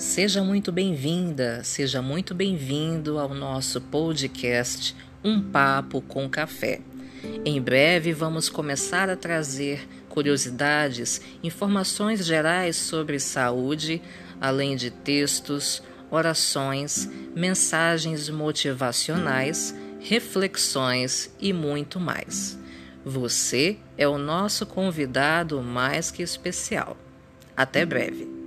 Seja muito bem-vinda, seja muito bem-vindo ao nosso podcast Um Papo com Café. Em breve vamos começar a trazer curiosidades, informações gerais sobre saúde, além de textos, orações, mensagens motivacionais, reflexões e muito mais. Você é o nosso convidado mais que especial. Até breve.